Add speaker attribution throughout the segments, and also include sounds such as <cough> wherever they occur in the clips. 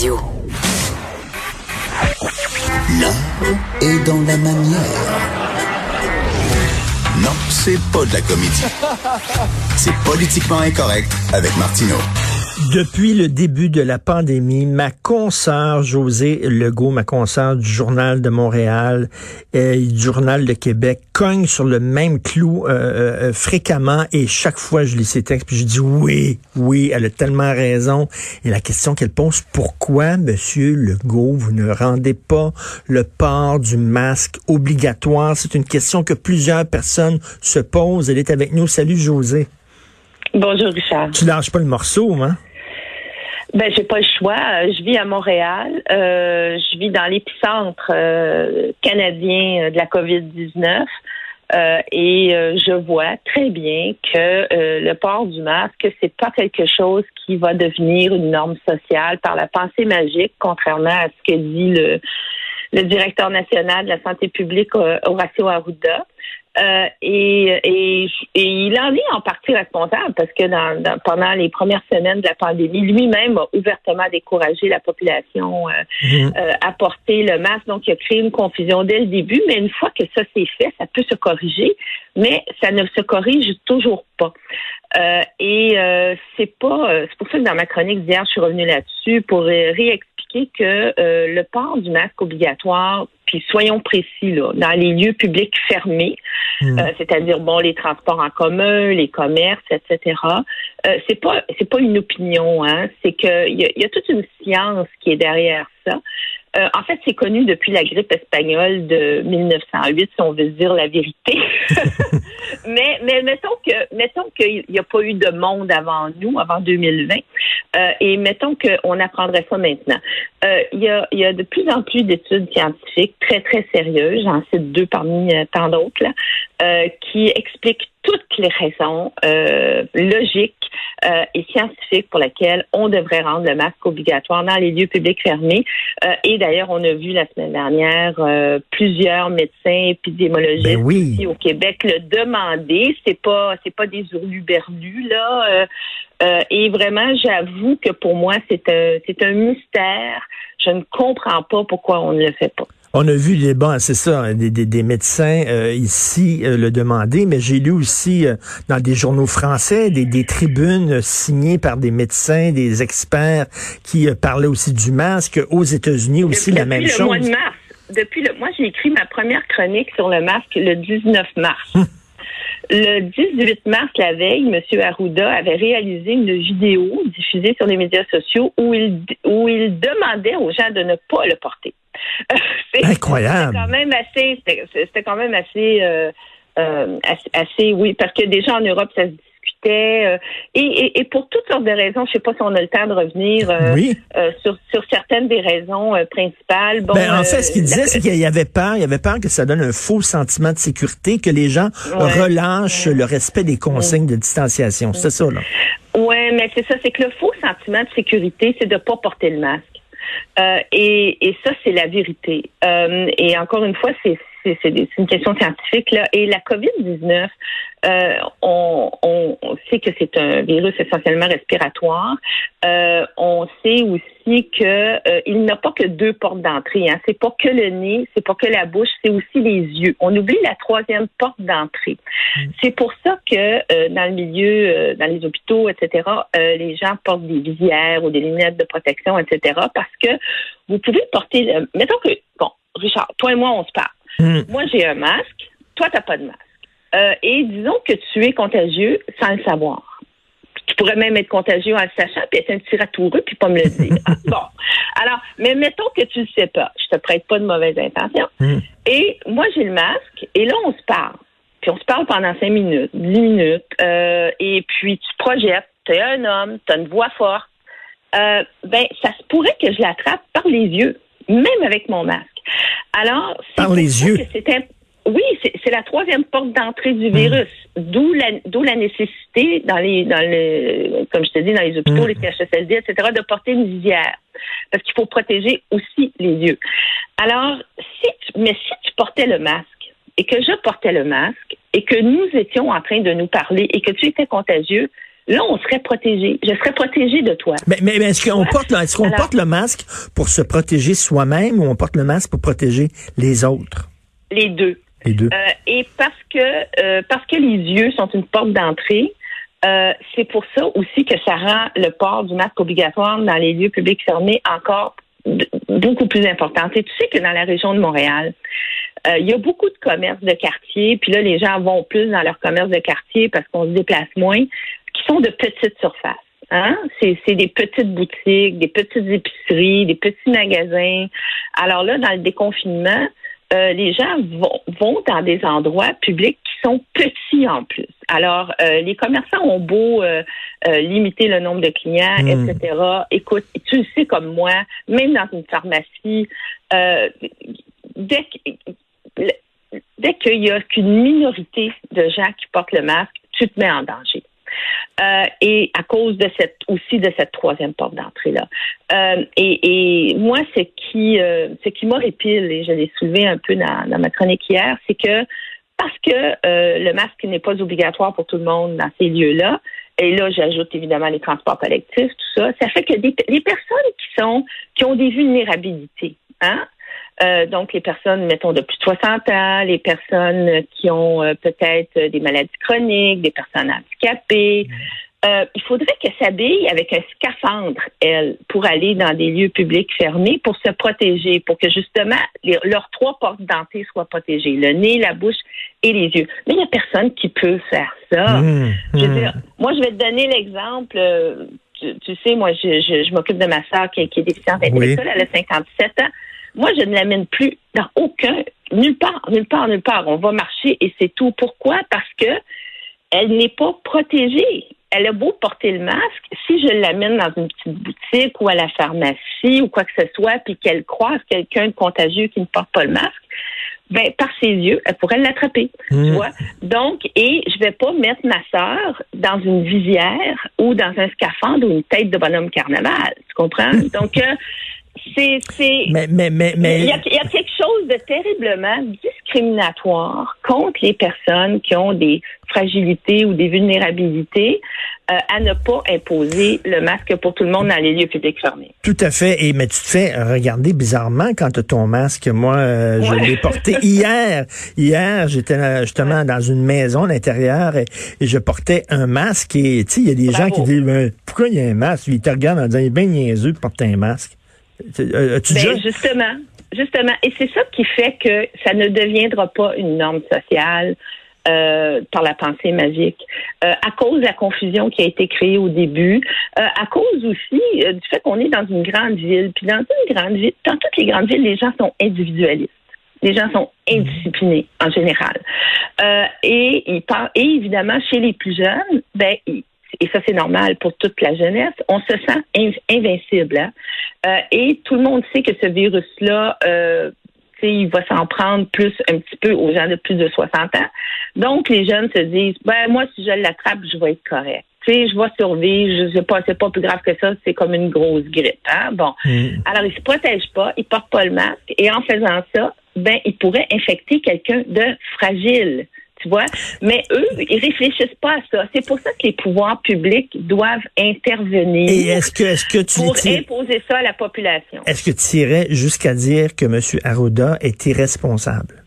Speaker 1: Radio.
Speaker 2: L'art est dans la manière. Non, c'est pas de la comédie. C'est politiquement incorrect avec Martineau.
Speaker 3: Depuis le début de la pandémie, ma consoeur José Legault, ma consoeur du Journal de Montréal et du Journal de Québec, cogne sur le même clou euh, euh, fréquemment et chaque fois je lis ses textes puis je dis oui, oui, elle a tellement raison. Et la question qu'elle pose, pourquoi, Monsieur Legault, vous ne rendez pas le port du masque obligatoire? C'est une question que plusieurs personnes se posent. Elle est avec nous. Salut José.
Speaker 4: Bonjour Richard.
Speaker 3: Tu lâches pas le morceau, hein?
Speaker 4: Ben j'ai pas le choix. Euh, je vis à Montréal. Euh, je vis dans l'épicentre euh, canadien de la COVID-19. et je vois très bien que le port du masque, c'est pas quelque chose qui va devenir une norme sociale par la pensée magique, contrairement à ce que dit le, le directeur national de la santé publique, Horacio Arruda. Euh, et, et, il en est en partie responsable parce que dans, pendant les premières semaines de la pandémie, lui-même a ouvertement découragé la population euh, mhm. euh, à porter le masque. Donc, il a créé une confusion dès le début. Mais une fois que ça s'est fait, ça peut se corriger, mais ça ne se corrige toujours pas. et c'est pas. c'est pour ça que dans ma chronique d'hier, je suis revenue là-dessus pour réexpliquer que le port du masque obligatoire puis soyons précis, là, dans les lieux publics fermés, hmm. euh, c'est-à-dire bon les transports en commun, les commerces, etc. Euh, c'est pas c'est pas une opinion, hein. C'est que il y, a toute une science qui est derrière ça. Euh, en fait, c'est connu depuis la grippe espagnole de 1908, si on veut dire la vérité. <laughs> mais, mais mettons que mettons qu'il n'y a pas eu de monde avant nous, avant 2020, euh, et mettons qu'on apprendrait ça maintenant. Euh, il, y a, il y a de plus en plus d'études scientifiques très très sérieuses, j'en cite deux parmi tant d'autres, qui expliquent toutes les raisons logiques euh, et scientifique pour laquelle on devrait rendre le masque obligatoire dans les lieux publics fermés. Euh, et d'ailleurs, on a vu la semaine dernière euh, plusieurs médecins épidémologistes
Speaker 3: ben oui.
Speaker 4: ici au Québec le demander. C'est pas c'est pas des hurluberlus là. et vraiment, j'avoue que pour moi, c'est un c'est un mystère. Je ne comprends pas pourquoi on ne le fait pas.
Speaker 3: On a vu des bon, c'est ça, des, des, médecins euh, ici euh, le demander, mais j'ai lu aussi euh, dans des journaux français des, des, tribunes signées par des médecins, des experts qui parlaient aussi du masque. Aux États-Unis aussi la même chose.
Speaker 4: Mois de mars, depuis le, moi j'ai écrit ma première chronique sur le masque le 19 mars. Hum. Le 18 mars, la veille, M. Arruda avait réalisé une vidéo diffusée sur les médias sociaux où il, où il demandait aux gens de ne pas le porter. <laughs>
Speaker 3: Incroyable.
Speaker 4: C'était quand même assez, c'était quand même assez, euh, euh, assez, oui, parce que déjà en Europe, ça se discutait. Euh, et, et, pour toutes sortes de raisons, je sais pas si on a le temps de revenir sur, sur certaines des raisons principales.
Speaker 3: Bon, ben, en fait, ce qu'il disait, c'est qu'il y avait peur, il y avait peur que ça donne un faux sentiment de sécurité, que les gens relâchent le respect des consignes de distanciation. C'est ça, là.
Speaker 4: Oui, mais c'est ça, c'est que le faux sentiment de sécurité, c'est de pas porter le masque. Euh, et, et, ça, c'est la vérité. Euh, et encore une fois, c'est une question scientifique. Là. Et la COVID-19, euh, on, on, sait que c'est un virus essentiellement respiratoire. Euh, on sait aussi que euh, il n'a pas que deux portes d'entrée. Hein. C'est pas que le nez, c'est pas que la bouche, c'est aussi les yeux. On oublie la troisième porte d'entrée. Mm. C'est pour ça que euh, dans le milieu, dans les hôpitaux, etc., les gens portent des visières ou des lunettes de protection, etc. Parce que vous pouvez porter. mettons que bon, Richard, toi et moi, on se parle. Mm. Moi, j'ai un masque. Toi, t'as pas de masque. Euh, et disons que tu es contagieux sans le savoir. Tu pourrais même être contagieux en le sachant, puis être un petit ratoureux, puis pas me le dire. <laughs> bon. Alors, mais mettons que tu le sais pas. Je te prête pas de mauvaise intention. Hmm. Et moi, j'ai le masque, et là, on se parle. Puis on se parle pendant cinq minutes, dix minutes, euh, et puis tu projettes. Tu es un homme, tu as une voix forte. Euh, ben, ça se pourrait que je l'attrape par les yeux, même avec mon masque. Alors,
Speaker 3: par les yeux.
Speaker 4: Oui, c'est la troisième porte d'entrée du virus, hmm. d'où la, d'où la nécessité dans les, dans le, comme je te dis, dans les hôpitaux, hmm. les CHSLD, etc., de porter une visière, parce qu'il faut protéger aussi les yeux. Alors, si mais si tu portais le masque et que je portais le masque et que nous étions en train de nous parler et que tu étais contagieux, là, on serait protégé. Je serais protégé de toi.
Speaker 3: Mais, mais, est-ce qu'on porte, qu'on porte le masque pour se protéger soi-même ou on porte le masque pour protéger les autres?
Speaker 4: Les deux.
Speaker 3: Les deux.
Speaker 4: Euh, et parce que, euh, parce que les yeux sont une porte d'entrée, euh, c'est pour ça aussi que ça rend le port du masque obligatoire dans les lieux publics fermés encore beaucoup plus important. Et tu sais que dans la région de Montréal, euh, il y a beaucoup de commerces de quartier, puis là, les gens vont plus dans leur commerce de quartier parce qu'on se déplace moins, qui sont de petites surfaces. Hein? C'est des petites boutiques, des petites épiceries, des petits magasins. Alors là, dans le déconfinement, euh, les gens vont, vont dans des endroits publics qui sont petits en plus. Alors, euh, les commerçants ont beau euh, limiter le nombre de clients, hmm. etc. Écoute, tu le sais comme moi, même dans une pharmacie, dès dès qu'il y a qu'une minorité de gens qui portent le masque, tu te mets en danger. Euh, et à cause de cette aussi de cette troisième porte d'entrée là. Euh, et, moi, ce qui euh, ce qui et je l'ai soulevé un peu dans, ma chronique hier, c'est que parce que le masque n'est pas obligatoire pour tout le monde dans ces lieux-là, et là j'ajoute évidemment les transports collectifs, tout ça, ça fait que les personnes qui sont qui ont des vulnérabilités, hein, euh, donc, les personnes, mettons, de plus de 60 ans, les personnes qui ont euh, peut-être des maladies chroniques, des personnes handicapées. Euh, il faudrait qu'elles s'habillent avec un scaphandre, elles, pour aller dans des lieux publics fermés, pour se protéger, pour que justement leurs trois portes dentées soient protégées, le nez, la bouche et les yeux. Mais il n'y a personne qui peut faire ça. Mmh, je veux mmh. dire, moi, je vais te donner l'exemple. Tu, sais, moi, je, je, m'occupe de ma soeur qui, qui est déficiente intellectuelle, elle a 57 ans. Moi, je ne l'amène plus dans aucun, nulle part, nulle part, nulle part. On va marcher et c'est tout. Pourquoi? Parce que elle n'est pas protégée. Elle a beau porter le masque, si je l'amène dans une petite boutique ou à la pharmacie ou quoi que ce soit, puis qu'elle croise quelqu'un de contagieux qui ne porte pas le masque, ben par ses yeux, elle pourrait l'attraper. Tu mmh. vois? Donc, et je vais pas mettre ma sœur dans une visière ou dans un scaphandre ou une tête de bonhomme carnaval. Tu comprends? <laughs> Donc, euh, c'est,
Speaker 3: Mais, mais, mais, mais...
Speaker 4: Il, y a, il y a quelque chose de terriblement discriminatoire contre les personnes qui ont des fragilités ou des vulnérabilités euh, à ne pas imposer le masque pour tout le monde dans les lieux publics fermés.
Speaker 3: Tout à fait. Et mais tu te fais regarder bizarrement quand tu as ton masque. Moi, euh, je l'ai porté <laughs> hier. Hier, j'étais justement dans une maison à l'intérieur et, je portais un masque. Et tu sais, il y a des gens qui disent pourquoi il y a un masque? Ils te regardent en disant il est bien niaiseux de porter un masque.
Speaker 4: Euh, ben, justement, justement. Et c'est ça qui fait que ça ne deviendra pas une norme sociale. Euh, par la pensée magique, euh, à cause de la confusion qui a été créée au début, à cause aussi du fait qu'on est dans une grande ville. Puis dans une grande ville, dans toutes les grandes villes, les gens sont individualistes. Les gens sont indisciplinés en général. et, ils et évidemment, chez les plus jeunes, ben, ils, et ça c'est normal pour toute la jeunesse, on se sent invincible. Hein. Euh, et tout le monde sait que ce virus-là, euh, il va s'en prendre plus un petit peu aux gens de plus de 60 ans. Donc les jeunes se disent, ben moi si je l'attrape, je vais être correct. Tu sais, je vais survivre, je sais pas, c'est pas plus grave que ça, c'est comme une grosse grippe. Hein? Bon, mm. alors ils se protègent pas, ils portent pas le masque, et en faisant ça, ben ils pourraient infecter quelqu'un de fragile tu vois. Mais eux, ils réfléchissent pas à ça. C'est pour ça que les pouvoirs publics doivent intervenir.
Speaker 3: Et est-ce que, est-ce que tu
Speaker 4: pour imposer ça à la population.
Speaker 3: Est-ce que tu irais jusqu'à dire que M. Arruda est irresponsable?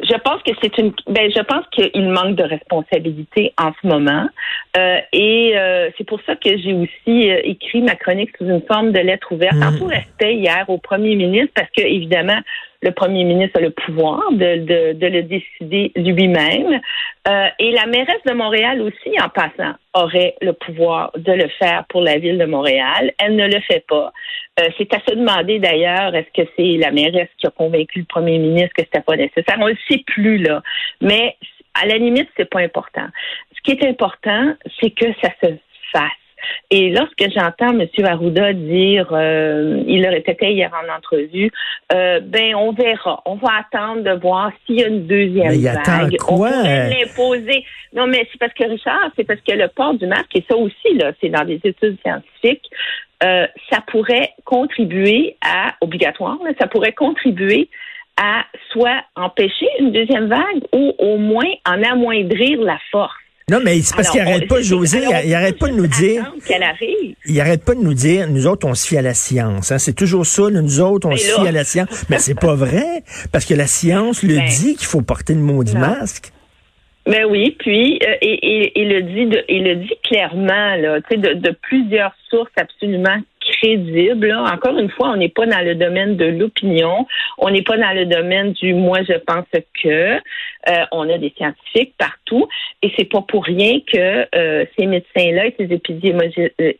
Speaker 4: Je pense que c'est une. Ben, je pense qu'il manque de responsabilité en ce moment, euh, et euh, c'est pour ça que j'ai aussi euh, écrit ma chronique sous une forme de lettre ouverte, en tout respect hier au premier ministre, parce que évidemment le premier ministre a le pouvoir de, de, de le décider lui-même. Euh, et la mairesse de Montréal aussi, en passant, aurait le pouvoir de le faire pour la ville de Montréal. Elle ne le fait pas. Euh, c'est à se demander d'ailleurs, est-ce que c'est la mairesse qui a convaincu le premier ministre que c'était pas nécessaire? On ne le sait plus, là. Mais à la limite, c'est pas important. Ce qui est important, c'est que ça se fasse. Et lorsque j'entends M. Arruda dire, euh, il le répétait hier en entrevue, euh, ben on verra, on va attendre de voir s'il y a une deuxième mais vague.
Speaker 3: Quoi?
Speaker 4: On pourrait l'imposer. Non, mais c'est parce que Richard, c'est parce que le port du masque, et ça aussi, là, c'est dans des études scientifiques, euh, ça pourrait contribuer à obligatoire, ça pourrait contribuer à soit empêcher une deuxième vague ou au moins en amoindrir la force.
Speaker 3: Non, mais c'est parce qu'il arrête pas, José, il arrête pas de nous dire. Il arrête pas de nous dire, nous autres, on se fie à la science. Hein. C'est toujours ça, nous autres, on se fie à la science. Mais c'est pas vrai, parce que la science le ben. dit qu'il faut porter le maudit masque.
Speaker 4: Ben oui, puis euh, et, et, le dit de, il le dit clairement là, tu sais de, de, plusieurs sources absolument crédibles. Encore une fois, on n'est pas dans le domaine de l'opinion, on n'est pas dans le domaine du moi je pense que. Euh, on a des scientifiques partout et c'est pas pour rien que euh, ces médecins-là et ces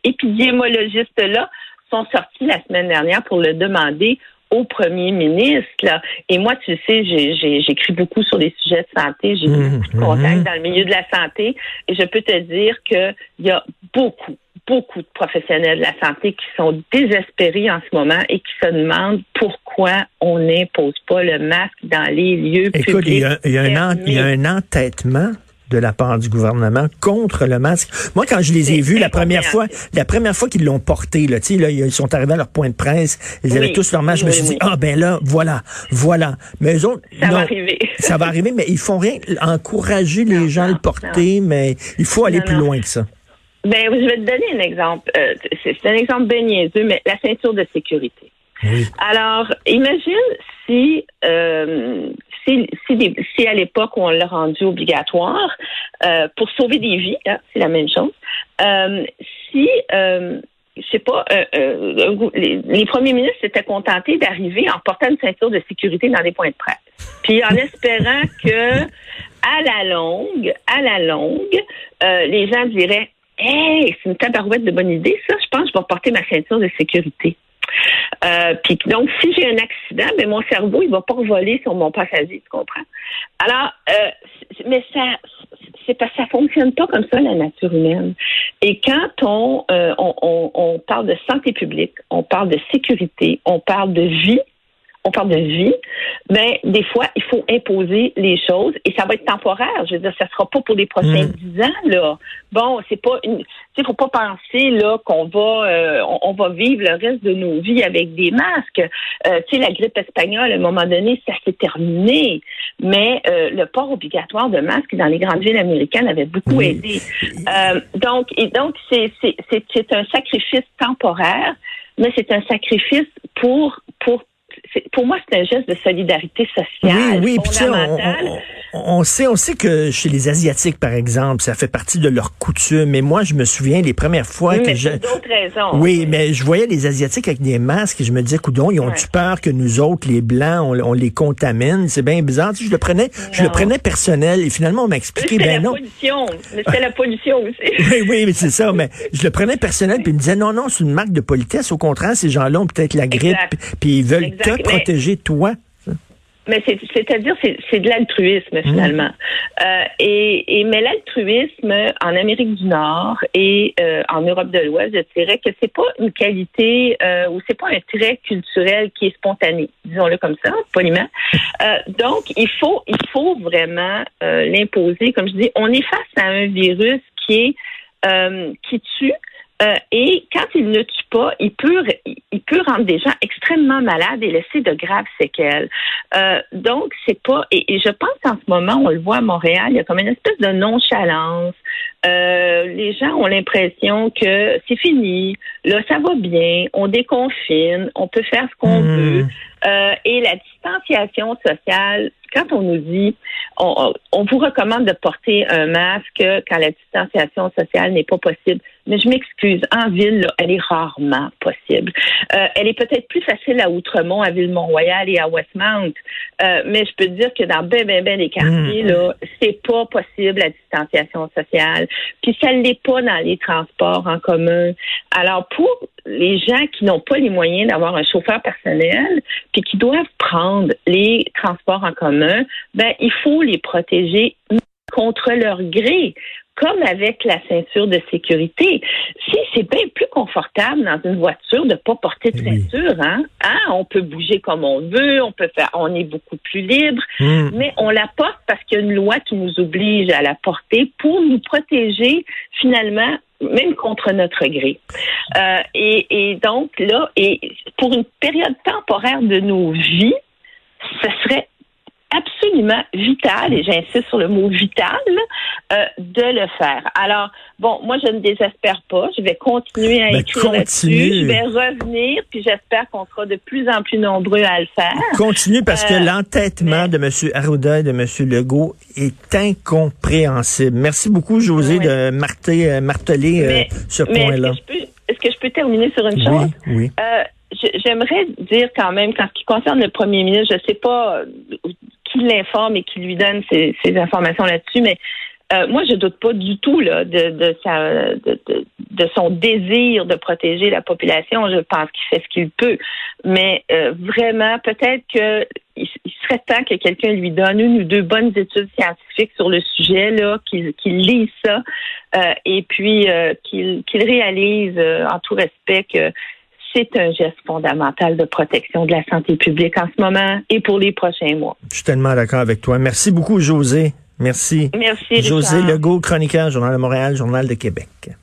Speaker 4: épidémiologistes-là sont sortis la semaine dernière pour le demander au premier ministre. Là. Et moi, tu sais, j'écris beaucoup sur les sujets de santé, j'ai mmh, beaucoup de contacts mmh. dans le milieu de la santé, et je peux te dire qu'il y a beaucoup, beaucoup de professionnels de la santé qui sont désespérés en ce moment et qui se demandent pourquoi on n'impose pas le masque dans les lieux
Speaker 3: Écoute,
Speaker 4: publics.
Speaker 3: il y, a, un, il y a un entêtement de la part du gouvernement contre le masque. Moi, quand je les ai vus la première fois, la première fois qu'ils l'ont porté, là, là, ils sont arrivés à leur point de presse, ils avaient tous leur masque. je me suis dit, ah ben là, voilà, voilà. Mais eux autres,
Speaker 4: ça va arriver. <laughs>
Speaker 3: ça va arriver, mais ils font rien. Encourager les gens à le porter, mais il faut aller plus loin que ça.
Speaker 4: Ben, je vais te donner un exemple. Euh, c'est un exemple bien niaiseux, mais la ceinture de sécurité. Alors, imagine si, euh, si, si, à l'époque on l'a rendu obligatoire euh, pour sauver des vies, hein, c'est la même chose. Si je sais pas, euh, les, les, premiers ministres s'étaient contentés d'arriver en portant une ceinture de sécurité dans des points de presse. Puis en <laughs> espérant que, à la longue, à la longue, les gens diraient Hey, c'est une tabarouette de bonne idée, ça, je pense que je vais porter ma ceinture de sécurité. Euh, puis donc, si j'ai un accident, ben mon cerveau, il va pas voler sur mon passager, tu comprends? Alors, euh, mais ça, c'est parce que ça fonctionne pas comme ça la nature humaine. Et quand on, euh, on, parle de santé publique, on parle de sécurité, on parle de vie, on parle de vie, mais ben, des fois, il faut imposer les choses et ça va être temporaire. Je veux dire, ça sera pas pour les prochains mm. dix ans, là. Bon, c'est pas une, tu faut pas penser, là, qu'on va, euh, on, va vivre le reste de nos vies avec des masques. Euh, tu sais, la grippe espagnole, à un moment donné, ça s'est terminé. Mais euh, le port obligatoire de masques dans les grandes villes américaines avait beaucoup aidé. donc, et donc, c'est, c'est, c'est, c'est un sacrifice temporaire, mais c'est un sacrifice pour, pour pour moi, c'est un geste de solidarité sociale.
Speaker 3: Oui, oui, puis on, on, sait, on sait que chez les Asiatiques, par exemple, ça fait partie de leur coutume. Mais moi, je me souviens les premières fois
Speaker 4: oui,
Speaker 3: que
Speaker 4: je. d'autres raisons.
Speaker 3: Oui, mais je voyais les Asiatiques avec des masques et je me disais, coudon, ils ont du peur que nous autres, les Blancs, on, les contamine? C'est bien bizarre. je le prenais, je le prenais personnel et finalement, on m'a expliqué, ben non.
Speaker 4: Pollution. C'était la pollution aussi. <laughs>
Speaker 3: oui, oui, mais c'est ça. Mais je le prenais personnel puis il me disait, non, non, c'est une marque de politesse. Au contraire, ces gens-là ont peut-être la grippe puis ils veulent te protéger toi.
Speaker 4: Mais c'est-à-dire, c'est de l'altruisme mmh. finalement. Euh, et, et, mais l'altruisme en Amérique du Nord et euh, en Europe de l'Ouest, je dirais que c'est pas une qualité euh, ou c'est pas un trait culturel qui est spontané, disons-le comme ça, poliment. Euh, donc, il faut, il faut vraiment l'imposer. Comme je dis, on est face à un virus qui est qui tue euh, et quand il ne tue pas, il peut, il peut rendre des gens extrêmement malades et laisser de graves séquelles. Euh, donc, c'est pas. Et, je pense qu'en ce moment, on le voit à Montréal, il y a comme une espèce de nonchalance. Euh, les gens ont l'impression que c'est fini, là, ça va bien, on déconfine, on peut faire ce qu'on mmh. veut. et la distanciation sociale, quand on nous dit, on, on, vous recommande de porter un masque quand la distanciation sociale n'est pas possible, mais je m'excuse, en ville, elle est rarement possible. Euh, elle est peut-être plus facile à Outremont, à Villemont-Royal et à Westmount, euh, mais je peux te dire que dans ben, ben, ben les quartiers, mmh. là, c'est pas possible la distanciation sociale. Puis ça l'est pas dans les transports en commun. Alors, pour les gens qui n'ont pas les moyens d'avoir un chauffeur personnel, puis qui doivent prendre les transports en commun, ben, il faut les protéger contre leur gré comme avec la ceinture de sécurité. Si c'est bien plus confortable dans une voiture de pas porter de ceinture, hein? hein? On peut bouger comme on veut, on peut faire, on est beaucoup plus libre, hmm. mais on la porte parce qu'il y a une loi qui nous oblige à la porter pour nous protéger finalement même contre notre gré. Euh, et, et donc là, et pour une période temporaire de nos vies, ce serait absolument vital, et j'insiste sur le mot vital, euh, de le faire. Alors, bon, moi, je ne désespère pas. Je vais continuer à
Speaker 3: Ben,
Speaker 4: écrire là-dessus. Je vais revenir, puis j'espère qu'on sera de plus en plus nombreux à le faire.
Speaker 3: Continue parce que
Speaker 4: Euh,
Speaker 3: l'entêtement de M. Arruda et de M. Legault est incompréhensible. Merci beaucoup, José,
Speaker 4: Oui.
Speaker 3: de marter, euh, marteler euh, ce
Speaker 4: est-ce
Speaker 3: point-là.
Speaker 4: que, je peux, est-ce que je peux terminer sur une
Speaker 3: Oui,
Speaker 4: chose?
Speaker 3: oui.
Speaker 4: Je- J'aimerais dire quand même, quand ce qui concerne le premier ministre, je ne sais pas l'informe et qui lui donne ces, informations là-dessus, mais euh, moi, je doute pas du tout là, de, de, sa, de, de- son désir de protéger la population. Je pense qu'il fait ce qu'il peut. Mais euh, vraiment, peut-être que il, serait temps que quelqu'un lui donne une ou deux bonnes études scientifiques sur le sujet, là, qu'il qu'il lise ça, euh, et puis euh, qu'il qu'il réalise euh, en tout respect que c'est un geste fondamental de protection de la santé publique en ce moment et pour les prochains mois.
Speaker 3: Je suis tellement d'accord avec toi. Merci beaucoup, José. Merci.
Speaker 4: Merci.
Speaker 3: José
Speaker 4: Richard.
Speaker 3: Legault, chroniqueur, Journal de Montréal, Journal de Québec.